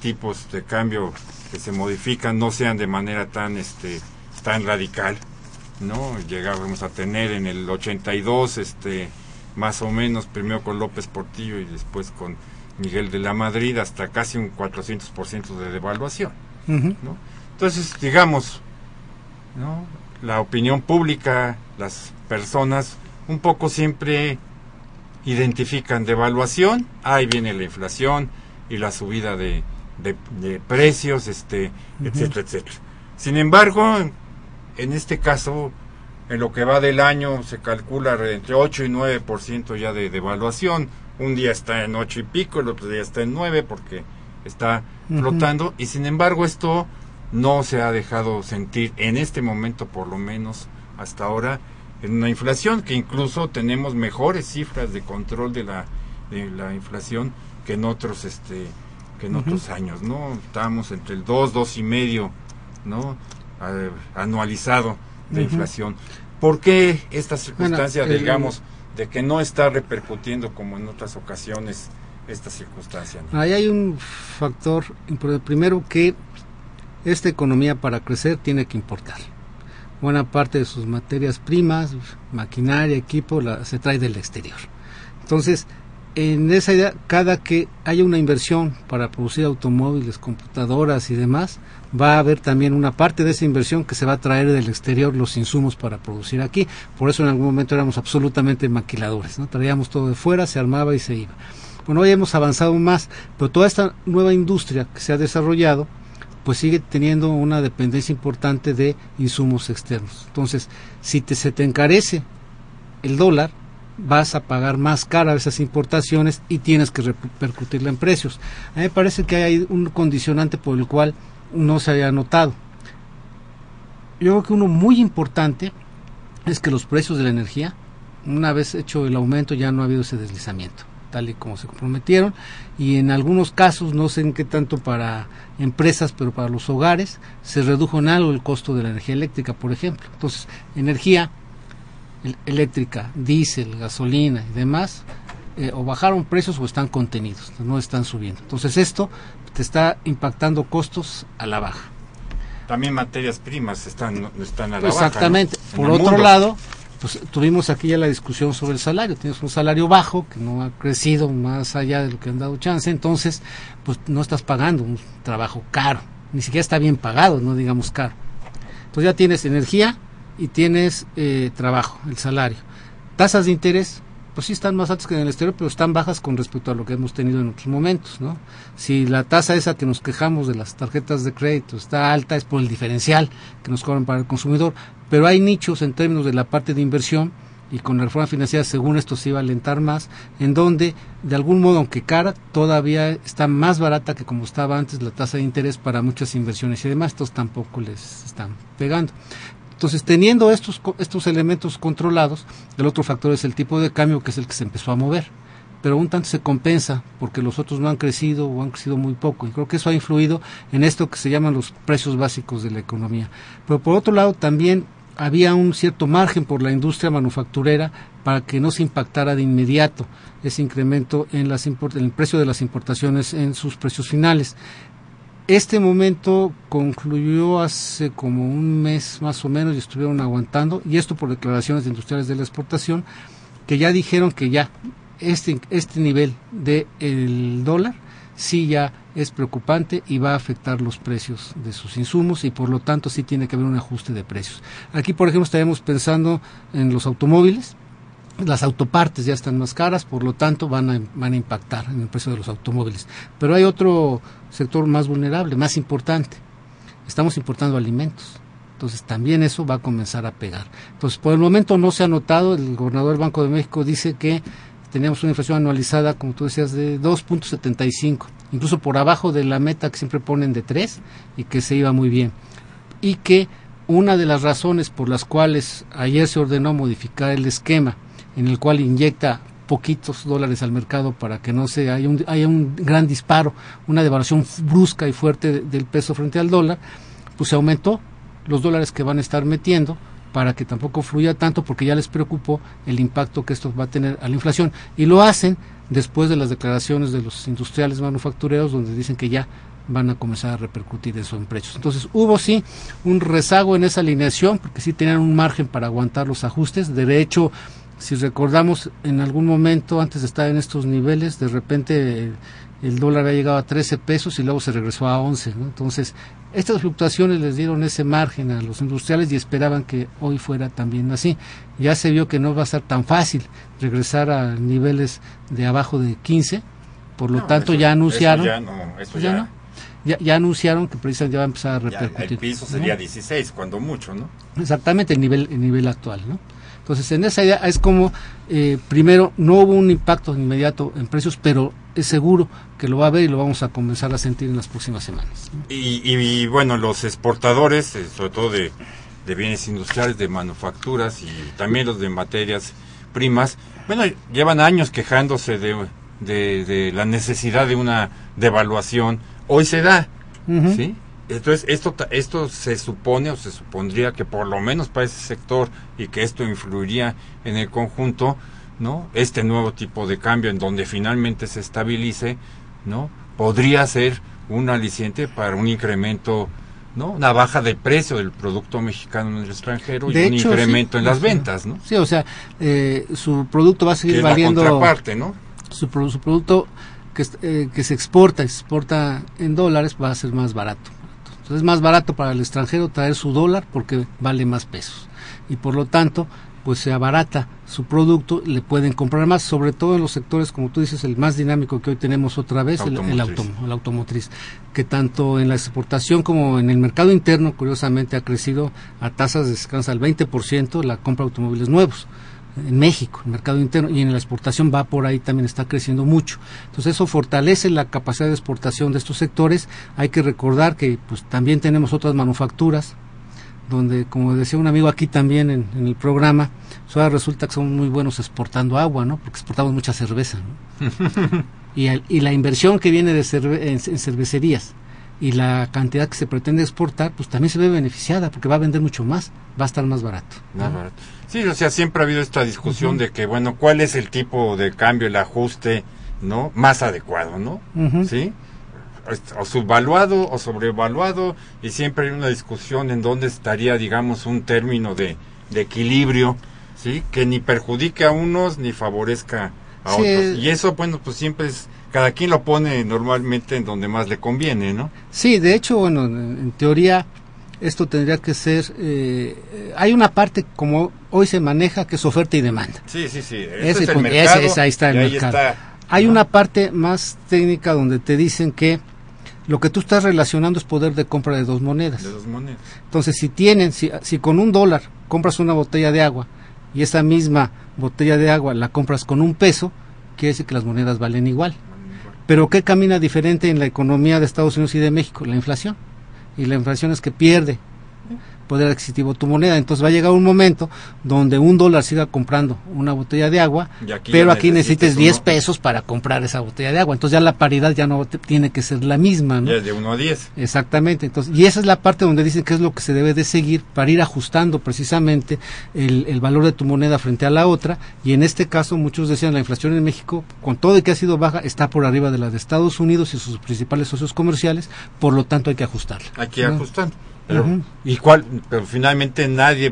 tipos de cambio que se modifican no sean de manera tan este tan radical no llegábamos a tener en el 82 este más o menos primero con López Portillo y después con Miguel de la Madrid hasta casi un 400% de devaluación ¿no? Entonces, digamos, ¿no? la opinión pública, las personas, un poco siempre identifican devaluación, ahí viene la inflación y la subida de, de- de precios, este, etcétera, etcétera. Sin embargo, en este caso, en lo que va del año se calcula entre 8 y 9% ya de devaluación. Un día está en 8 y pico, el otro día está en 9 porque está Flotando y sin embargo esto no se ha dejado sentir en este momento por lo menos hasta ahora en una inflación que incluso tenemos mejores cifras de control de la de la inflación que en otros este que en otros años no estábamos entre el 2 dos y medio no A- anualizado de inflación. ¿por qué esta circunstancia digamos de que no está repercutiendo como en otras ocasiones esta circunstancia ¿no? Ahí hay un factor. Primero que esta economía para crecer tiene que importar. Buena parte de sus materias primas, maquinaria, equipo, la, se trae del exterior. Entonces, en esa idea, cada que haya una inversión para producir automóviles, computadoras y demás, va a haber también una parte de esa inversión que se va a traer del exterior los insumos para producir aquí. Por eso en algún momento éramos absolutamente maquiladores, ¿no? Traíamos todo de fuera, se armaba y se iba. Bueno, hoy hemos avanzado más, pero toda esta nueva industria que se ha desarrollado, pues sigue teniendo una dependencia importante de insumos externos. Entonces, si te, se te encarece el dólar, vas a pagar más cara esas importaciones y tienes que repercutirla en precios. A mí me parece que hay un condicionante por el cual no se haya notado. Yo creo que uno muy importante es que los precios de la energía, una vez hecho el aumento, ya no ha habido ese deslizamiento, tal y como se comprometieron, y en algunos casos, no sé en qué tanto para empresas, pero para los hogares, se redujo en algo el costo de la energía eléctrica, por ejemplo. Entonces, energía el- eléctrica, diésel, gasolina y demás, eh, o bajaron precios o están contenidos, no están subiendo. Entonces, esto te está impactando costos a la baja. También materias primas están, están a la baja, ¿no? Exactamente. En Por otro mundo. lado, pues tuvimos aquí ya la discusión sobre el salario. Tienes un salario bajo que no ha crecido más allá de lo que han dado chance, entonces pues no estás pagando un trabajo caro, ni siquiera está bien pagado, no digamos caro. Entonces ya tienes energía y tienes eh, trabajo, el salario. Tasas de interés, pues sí están más altas que en el exterior, pero están bajas con respecto a lo que hemos tenido en otros momentos, ¿no? Si la tasa esa que nos quejamos de las tarjetas de crédito está alta es por el diferencial que nos cobran para el consumidor, pero hay nichos en términos de la parte de inversión y con la reforma financiera según esto se iba a alentar más, en donde de algún modo, aunque cara, todavía está más barata que como estaba antes la tasa de interés para muchas inversiones y demás, estos tampoco les están pegando. Entonces, teniendo estos, estos elementos controlados, el otro factor es el tipo de cambio, que es el que se empezó a mover. Pero un tanto se compensa porque los otros no han crecido o han crecido muy poco. Y creo que eso ha influido en esto que se llaman los precios básicos de la economía. Pero por otro lado, también había un cierto margen por la industria manufacturera para que no se impactara de inmediato ese incremento en, las en el precio de las importaciones en sus precios finales Este momento concluyó hace como un mes más o menos y estuvieron aguantando, y esto por declaraciones de industriales de la exportación, que ya dijeron que ya este, este nivel del el dólar sí ya es preocupante y va a afectar los precios de sus insumos y por lo tanto sí tiene que haber un ajuste de precios. Aquí, por ejemplo, estaremos pensando en los automóviles, las autopartes ya están más caras, por lo tanto van a, van a impactar en el precio de los automóviles. Pero hay otro sector más vulnerable, más importante. Estamos importando alimentos. Entonces también eso va a comenzar a pegar. Entonces por el momento no se ha notado, el gobernador del Banco de México dice que teníamos una inflación anualizada, como tú decías, de 2.75, incluso por abajo de la meta que siempre ponen de 3 y que se iba muy bien. Y que una de las razones por las cuales ayer se ordenó modificar el esquema en el cual inyecta poquitos dólares al mercado para que no se haya un, haya un gran disparo, una devaluación brusca y fuerte del peso frente al dólar, pues se aumentó los dólares que van a estar metiendo para que tampoco fluya tanto porque ya les preocupó el impacto que esto va a tener a la inflación y lo hacen después de las declaraciones de los industriales manufactureros donde dicen que ya van a comenzar a repercutir eso en precios. Entonces hubo sí un rezago en esa alineación porque sí tenían un margen para aguantar los ajustes. De hecho, si recordamos en algún momento antes de estar en estos niveles, de repente el dólar había llegado a 13 pesos y luego se regresó a 11. Entonces, estas fluctuaciones les dieron ese margen a los industriales y esperaban que hoy fuera también así. Ya se vio que no va a ser tan fácil regresar a niveles de abajo de 15, por lo tanto ya anunciaron. ya no, eso ya, no. ya, ya, anunciaron que precisamente ya va a empezar a repercutir. el piso sería 16, cuando mucho, ¿no? Exactamente, el nivel, el nivel actual, ¿no? Entonces, en esa idea es como, eh, primero, no hubo un impacto inmediato en precios, pero es seguro que lo va a haber y lo vamos a comenzar a sentir en las próximas semanas. Y, bueno, los exportadores, eh, sobre todo de, bienes industriales, de manufacturas y también los de materias primas, bueno, llevan años quejándose de, de, la necesidad de una devaluación. Hoy se da, ¿sí? Entonces, esto, esto se supone o se supondría que por lo menos para ese sector y que esto influiría en el conjunto, ¿no? Este nuevo tipo de cambio en donde finalmente se estabilice, ¿no? Podría ser un aliciente para un incremento, ¿no? Una baja de precio del producto mexicano en el extranjero y un incremento en las ventas, ¿no? Sí, o sea, eh, su producto va a seguir que valiendo... La contraparte, ¿no? Su, su producto que, eh, que se exporta exporta en dólares va a ser más barato entonces es más barato para el extranjero traer su dólar porque vale más pesos. Y por lo tanto, pues se abarata su producto, le pueden comprar más, sobre todo en los sectores, como tú dices, el más dinámico que hoy tenemos otra vez, el, el, el, automotriz, que tanto en la exportación como en el mercado interno, curiosamente, ha crecido a tasas de descanso al 20% la compra de automóviles nuevos en México, el mercado interno, y en la exportación va por ahí también está creciendo mucho. Entonces eso fortalece la capacidad de exportación de estos sectores. Hay que recordar que pues también tenemos otras manufacturas, donde como decía un amigo aquí también en, el programa, pues ahora resulta que son muy buenos exportando agua, ¿no? Porque exportamos mucha cerveza, y, y, la inversión que viene de en cervecerías y la cantidad que se pretende exportar, pues también se ve beneficiada porque va a vender mucho más, va a estar más barato. Sí, o sea, siempre ha habido esta discusión de que, bueno, ¿cuál es el tipo de cambio, el ajuste, ¿no? Más adecuado, ¿no? ¿Sí? O subvaluado o sobrevaluado y siempre hay una discusión en dónde estaría, digamos, un término de, de equilibrio, ¿sí? Que ni perjudique a unos ni favorezca a otros. Y eso, bueno, pues siempre es cada quien lo pone normalmente en donde más le conviene, ¿no? Sí, de hecho, bueno, en, teoría esto tendría que ser, eh, hay una parte como hoy se maneja que es oferta y demanda. Sí, sí, sí. Ese, es el mercado, ahí está el mercado. hay una parte más técnica donde te dicen que lo que tú estás relacionando es poder de compra de dos monedas. De dos monedas. Entonces, si tienen, si, si con un dólar compras una botella de agua y esa misma botella de agua la compras con un peso, quiere decir que las monedas valen igual. Pero ¿qué camina diferente en la economía de Estados Unidos y de México? La inflación. Y la inflación es que pierde poder adquisitivo tu moneda. Entonces va a llegar un momento donde un dólar siga comprando una botella de agua, aquí pero aquí necesites necesitas 10 uno. pesos para comprar esa botella de agua. Entonces ya la paridad ya no te- tiene que ser la misma. ¿no? Ya de 1 a 10. Exactamente, entonces, y esa es la parte donde dicen que es lo que se debe de seguir para ir ajustando precisamente el, el valor de tu moneda frente a la otra, y en este caso muchos decían la inflación en México, con todo y que ha sido baja, está por arriba de la de Estados Unidos y sus principales socios comerciales, por lo tanto hay que ajustarla. Hay que. Pero. ¿y cuál? Pero finalmente nadie,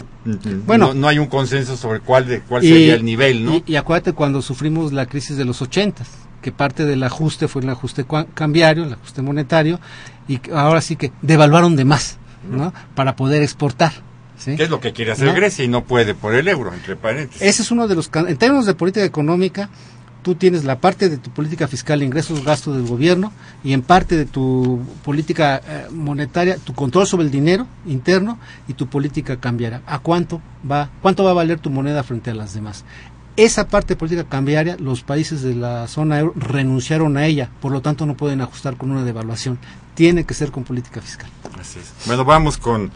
Bueno. no, no hay un consenso sobre cuál de cuál Y- sería el nivel, ¿no? Y, y acuérdate cuando sufrimos la crisis de los ochentas, que parte del ajuste fue el ajuste cambiario, el ajuste monetario, y ahora sí que devaluaron de más, ¿no? Para poder exportar. ¿sí? ¿Qué es lo que quiere hacer ¿No? Grecia y no puede por el euro, entre paréntesis? Ese es uno de los... En términos de política económica, tú tienes la parte de tu política fiscal, ingresos, gastos del gobierno, y en parte de tu política eh, monetaria, tu control sobre el dinero interno y tu política cambiaria. ¿A cuánto va, cuánto va a valer tu moneda frente a las demás? Esa parte de política cambiaria, los países de la zona euro renunciaron a ella, por lo tanto no pueden ajustar con una devaluación. Tiene que ser con política fiscal. Así es. Bueno, vamos con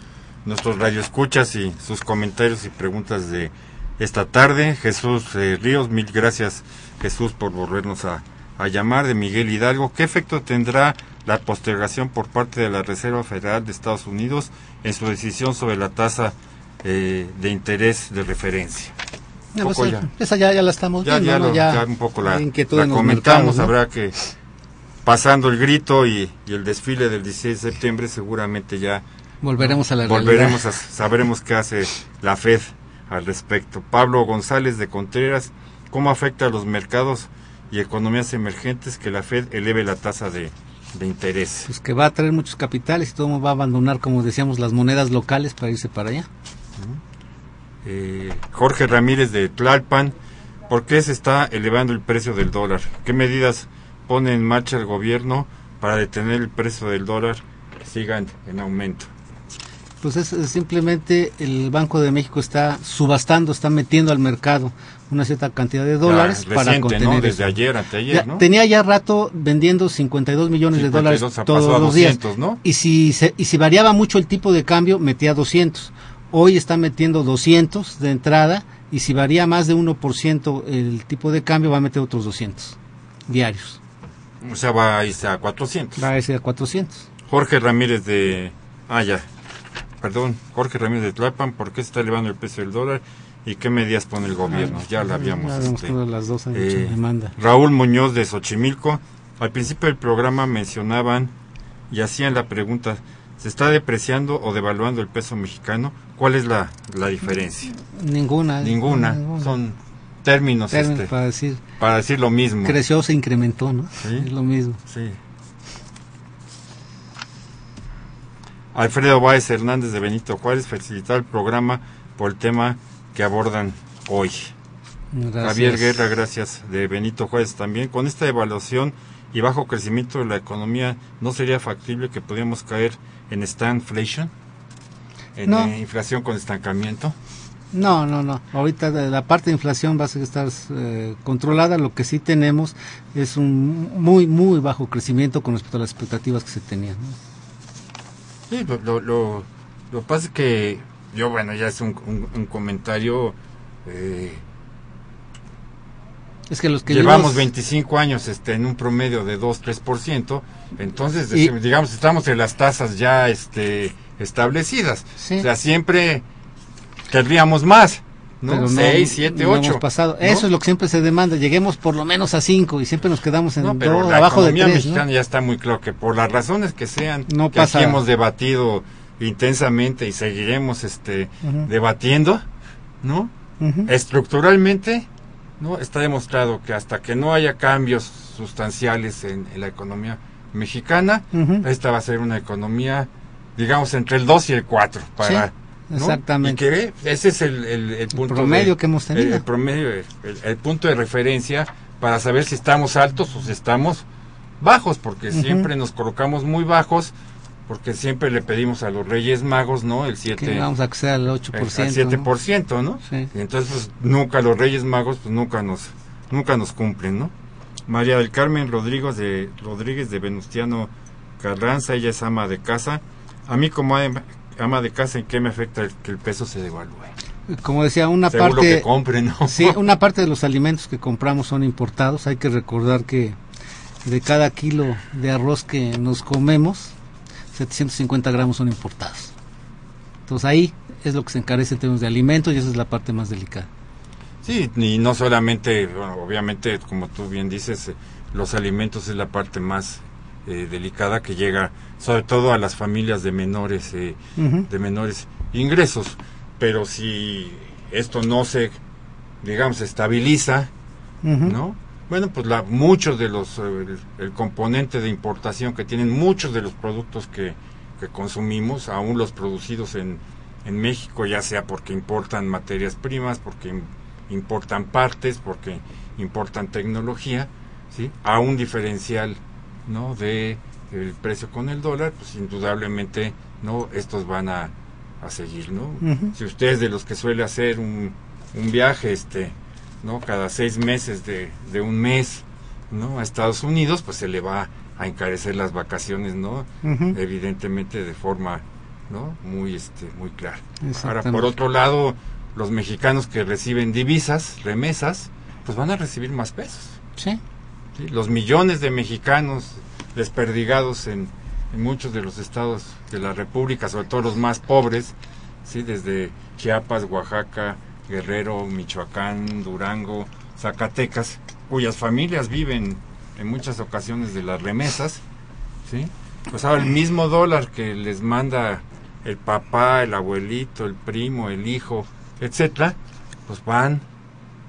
nuestros radioescuchas y sus comentarios y preguntas de esta tarde. Jesús eh, Ríos, mil gracias Jesús por volvernos a, a llamar. De Miguel Hidalgo, ¿qué efecto tendrá la postergación por parte de la Reserva Federal de Estados Unidos en su decisión sobre la tasa eh, de interés de referencia? Pues, ya. Esa ya, ya la estamos Ya, viendo, ya, ¿no? lo- ya un poco la, la comentamos, habrá que pasando el grito y, y el desfile del 16 de septiembre seguramente ya Volveremos a la volveremos realidad. a sabremos qué hace la Fed al respecto. Pablo González de Contreras, ¿cómo afecta a los mercados y economías emergentes que la Fed eleve la tasa de, de interés? Pues que va a traer muchos capitales y todo el mundo va a abandonar, como decíamos, las monedas locales para irse para allá. Eh, Jorge Ramírez de Tlalpan, ¿por qué se está elevando el precio del dólar? ¿Qué medidas pone en marcha el gobierno para detener el precio del dólar que siga en, en aumento? Pues es, es simplemente el Banco de México está subastando, está metiendo al mercado una cierta cantidad de dólares Ya, para reciente, contener ¿no? Desde eso. ayer, anteayer, Ya, ¿no? Tenía ya rato vendiendo 52 millones de 52, dólares todos los 200, días. ¿no? Y si, se- y si variaba mucho el tipo de cambio, metía 200. Hoy está metiendo 200 de entrada y si varía más de 1% el tipo de cambio, va a meter otros 200 diarios. O sea, va a irse a 400. Va a irse a 400. Jorge Ramírez de... Ah, ya. Perdón, Jorge Ramírez de Tlalpan, ¿por qué se está elevando el precio del dólar y qué medidas pone el gobierno? Ya la habíamos... Ya este, las dos eh, hecho demanda. Raúl Muñoz de Xochimilco, al principio del programa mencionaban y hacían la pregunta, ¿se está depreciando o devaluando el peso mexicano? ¿Cuál es la, la diferencia? Ninguna. Ninguna, son términos, Términos este, para decir, para decir lo mismo. creció se incrementó, ¿no? Sí. Es lo mismo. Sí. Alfredo Báez Hernández de Benito Juárez felicitar el programa por el tema que abordan hoy. Gracias. Javier Guerra, gracias, de Benito Juárez también. Con esta evaluación y bajo crecimiento de la economía, ¿no sería factible que pudiéramos caer en stagflation? En No. eh, inflación con estancamiento. No, no, no. Ahorita la parte de inflación va a estar eh, controlada. Lo que sí tenemos es un muy, muy bajo crecimiento con respecto a las expectativas que se tenían. ¿no? Sí, lo, lo, lo, lo pasa es que yo, bueno, ya es un, un- un comentario. eh, Es que los que Llevamos vimos- 25 años este, en un promedio de 2-3%, entonces, Y- digamos, estamos en las tasas ya este, establecidas. Sí. O sea, siempre querríamos más, ¿no? pero 6, 7, no 8. hemos pasado. ¿no? Eso es lo que siempre se demanda. Lleguemos por lo menos a 5 y siempre nos quedamos en No, pero dos, la abajo de economía 3. mexicana ya está muy claro que por las razones que sean, No que pasa. aquí hemos debatido intensamente y seguiremos este, debatiendo, ¿no? Estructuralmente, no está demostrado que hasta que no haya cambios sustanciales en, en la economía mexicana, esta va a ser una economía, digamos, entre el 2 y el 4. Para, Sí, ¿no? exactamente. Y que ese es el, el- el punto. promedio de- que hemos tenido. El, promedio, el, punto de referencia para saber si estamos altos o si estamos bajos, porque siempre nos colocamos muy bajos, porque siempre le pedimos a los Reyes Magos, ¿no? El 7%. Que vamos a acceder al 8%. al 7%, ¿no? Sí. Y entonces, pues, nunca los Reyes Magos, pues, nunca nos, nunca nos cumplen, ¿no? María del Carmen Rodríguez de, Rodríguez de Venustiano Carranza, ella es ama de casa. A mí como ama, de casa, ¿en qué me afecta el, que el peso se devalúe? Como decía, una Según lo parte... que compre, ¿no? Sí, una parte de los alimentos que compramos son importados. Hay que recordar que de cada kilo de arroz que nos comemos, 750 gramos son importados. Entonces ahí es lo que se encarece en términos de alimentos y esa es la parte más delicada. Sí, y no solamente, bueno, obviamente, como tú bien dices, eh, los alimentos es la parte más eh, delicada que llega sobre todo a las familias de menores eh, de menores ingresos pero si esto no se digamos estabiliza. ¿no? Bueno, pues la, muchos de los, eh, el, el componente de importación que tienen muchos de los productos que, que consumimos, aún los producidos en, en México, ya sea porque importan materias primas, porque im- importan partes, porque importan tecnología, ¿sí? A un diferencial, ¿no? De el precio con el dólar, pues indudablemente, ¿no? Estos van a, a seguir, ¿no? Si usted es de los que suele hacer un, un viaje, este, ¿no? Cada seis meses de, de un mes, ¿no? A Estados Unidos, pues se le va a encarecer las vacaciones, ¿no? Evidentemente de forma, ¿no? Muy, este, muy clara. Ahora, por otro lado, los mexicanos que reciben divisas, remesas, pues van a recibir más pesos. Sí. ¿sí? Los millones de mexicanos desperdigados en, en muchos de los estados de la República, sobre todo los más pobres, ¿sí? desde Chiapas, Oaxaca, Guerrero, Michoacán, Durango, Zacatecas, cuyas familias viven en muchas ocasiones de las remesas, ¿sí? pues ahora el mismo dólar que les manda el papá, el abuelito, el primo, el hijo, etcétera, pues van,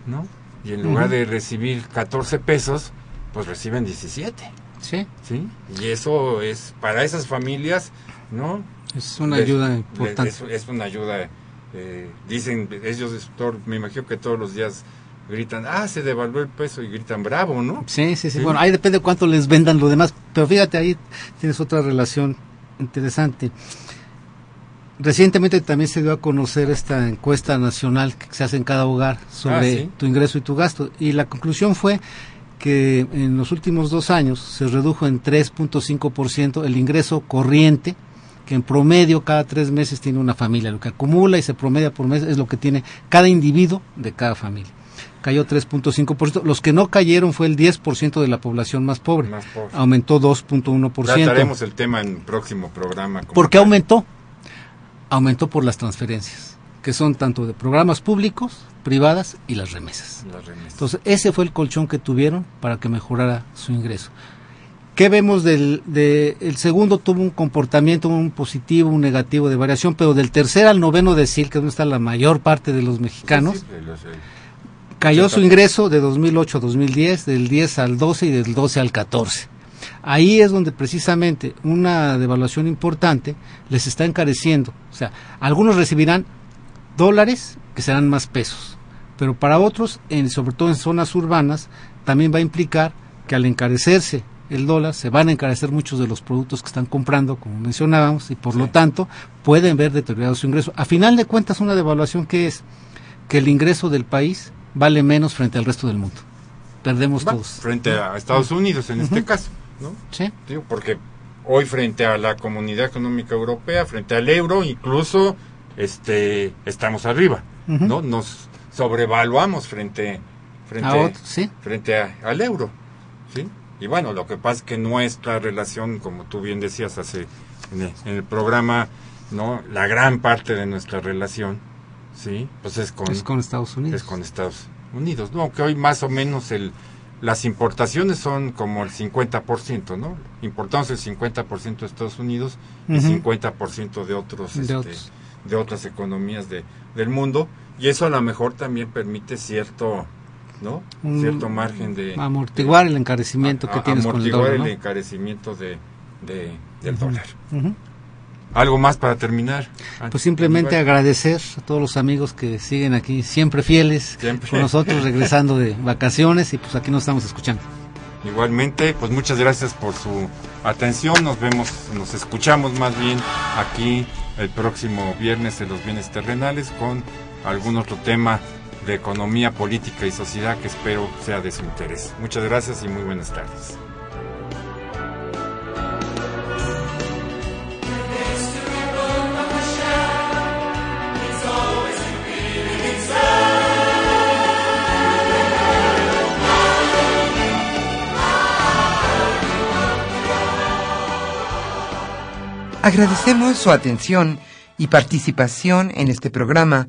¿no? Y en lugar de recibir 14 pesos, pues reciben 17, Sí. ¿sí? Y eso es para esas familias, ¿no? Es una ayuda importante. Es, es una ayuda. Eh, dicen ellos, me imagino que todos los días gritan, ah, se devaluó el peso y gritan bravo, ¿no? Sí, sí, sí. Sí. Bueno, ahí depende cuánto les vendan lo demás. Pero fíjate, ahí tienes otra relación interesante. Recientemente también se dio a conocer esta encuesta nacional que se hace en cada hogar sobre Ah, sí. tu ingreso y tu gasto. Y la conclusión fue que en los últimos dos años se redujo en 3.5% el ingreso corriente, que en promedio cada tres meses tiene una familia. Lo que acumula y se promedia por mes es lo que tiene cada individuo de cada familia. Cayó 3.5%. Los que no cayeron fue el 10% de la población más pobre. Más pobre. Aumentó 2.1%. Trataremos el tema en el próximo programa. ¿Por qué aumentó? Aumentó por las transferencias, que son tanto de programas públicos, privadas y las remesas. Las remesas. Entonces, ese fue el colchón que tuvieron para que mejorara su ingreso. ¿Qué vemos del de, el segundo? Tuvo un comportamiento, un positivo, un negativo de variación, pero del tercer al noveno decil, que es donde está la mayor parte de los mexicanos, Sí, sí, los, eh, cayó su 80%. ingreso de 2008 a 2010, del 10 al 12 y del 12 al 14. Ahí es donde precisamente una devaluación importante les está encareciendo. O sea, algunos recibirán dólares que serán más pesos, pero para otros, en, sobre todo en zonas urbanas, también va a implicar que al encarecerse el dólar, se van a encarecer muchos de los productos que están comprando, como mencionábamos, y por Sí. lo tanto pueden ver deteriorado su ingreso. A final de cuentas, una devaluación que es que el ingreso del país vale menos frente al resto del mundo. Perdemos va, todos. frente a Estados Unidos en este caso, ¿no? Sí, Digo, porque hoy frente a la Comunidad Económica Europea, frente al euro, incluso este estamos arriba. ¿no? Nos sobrevaluamos frente frente a otros, sí. frente a- al euro, ¿sí? Y bueno, lo que pasa es que nuestra relación, como tú bien decías hace en el, en el programa, ¿no? La gran parte de nuestra relación, ¿sí? Pues es con, es con Estados Unidos. es con Estados Unidos, ¿no? Que hoy más o menos el las importaciones son como el 50%, ¿no? Importamos el 50% de Estados Unidos y Ujú. 50% de otros De este, otros. de otras economías de, del mundo y eso a lo mejor también permite cierto no Un- cierto margen de amortiguar el encarecimiento a- que a- tienes con el amortiguar dólar. el ¿no? encarecimiento de, de- del dólar algo más para terminar Pues simplemente agradecer a todos los amigos que siguen aquí, siempre fieles Siempre. con nosotros, regresando de vacaciones y pues aquí nos estamos escuchando. igualmente pues muchas gracias por su atención nos vemos nos escuchamos más bien aquí el próximo viernes en los bienes terrenales con algún otro tema de Economía, Política y Sociedad que espero sea de su interés. Muchas gracias y muy buenas tardes. Agradecemos su atención y participación en este programa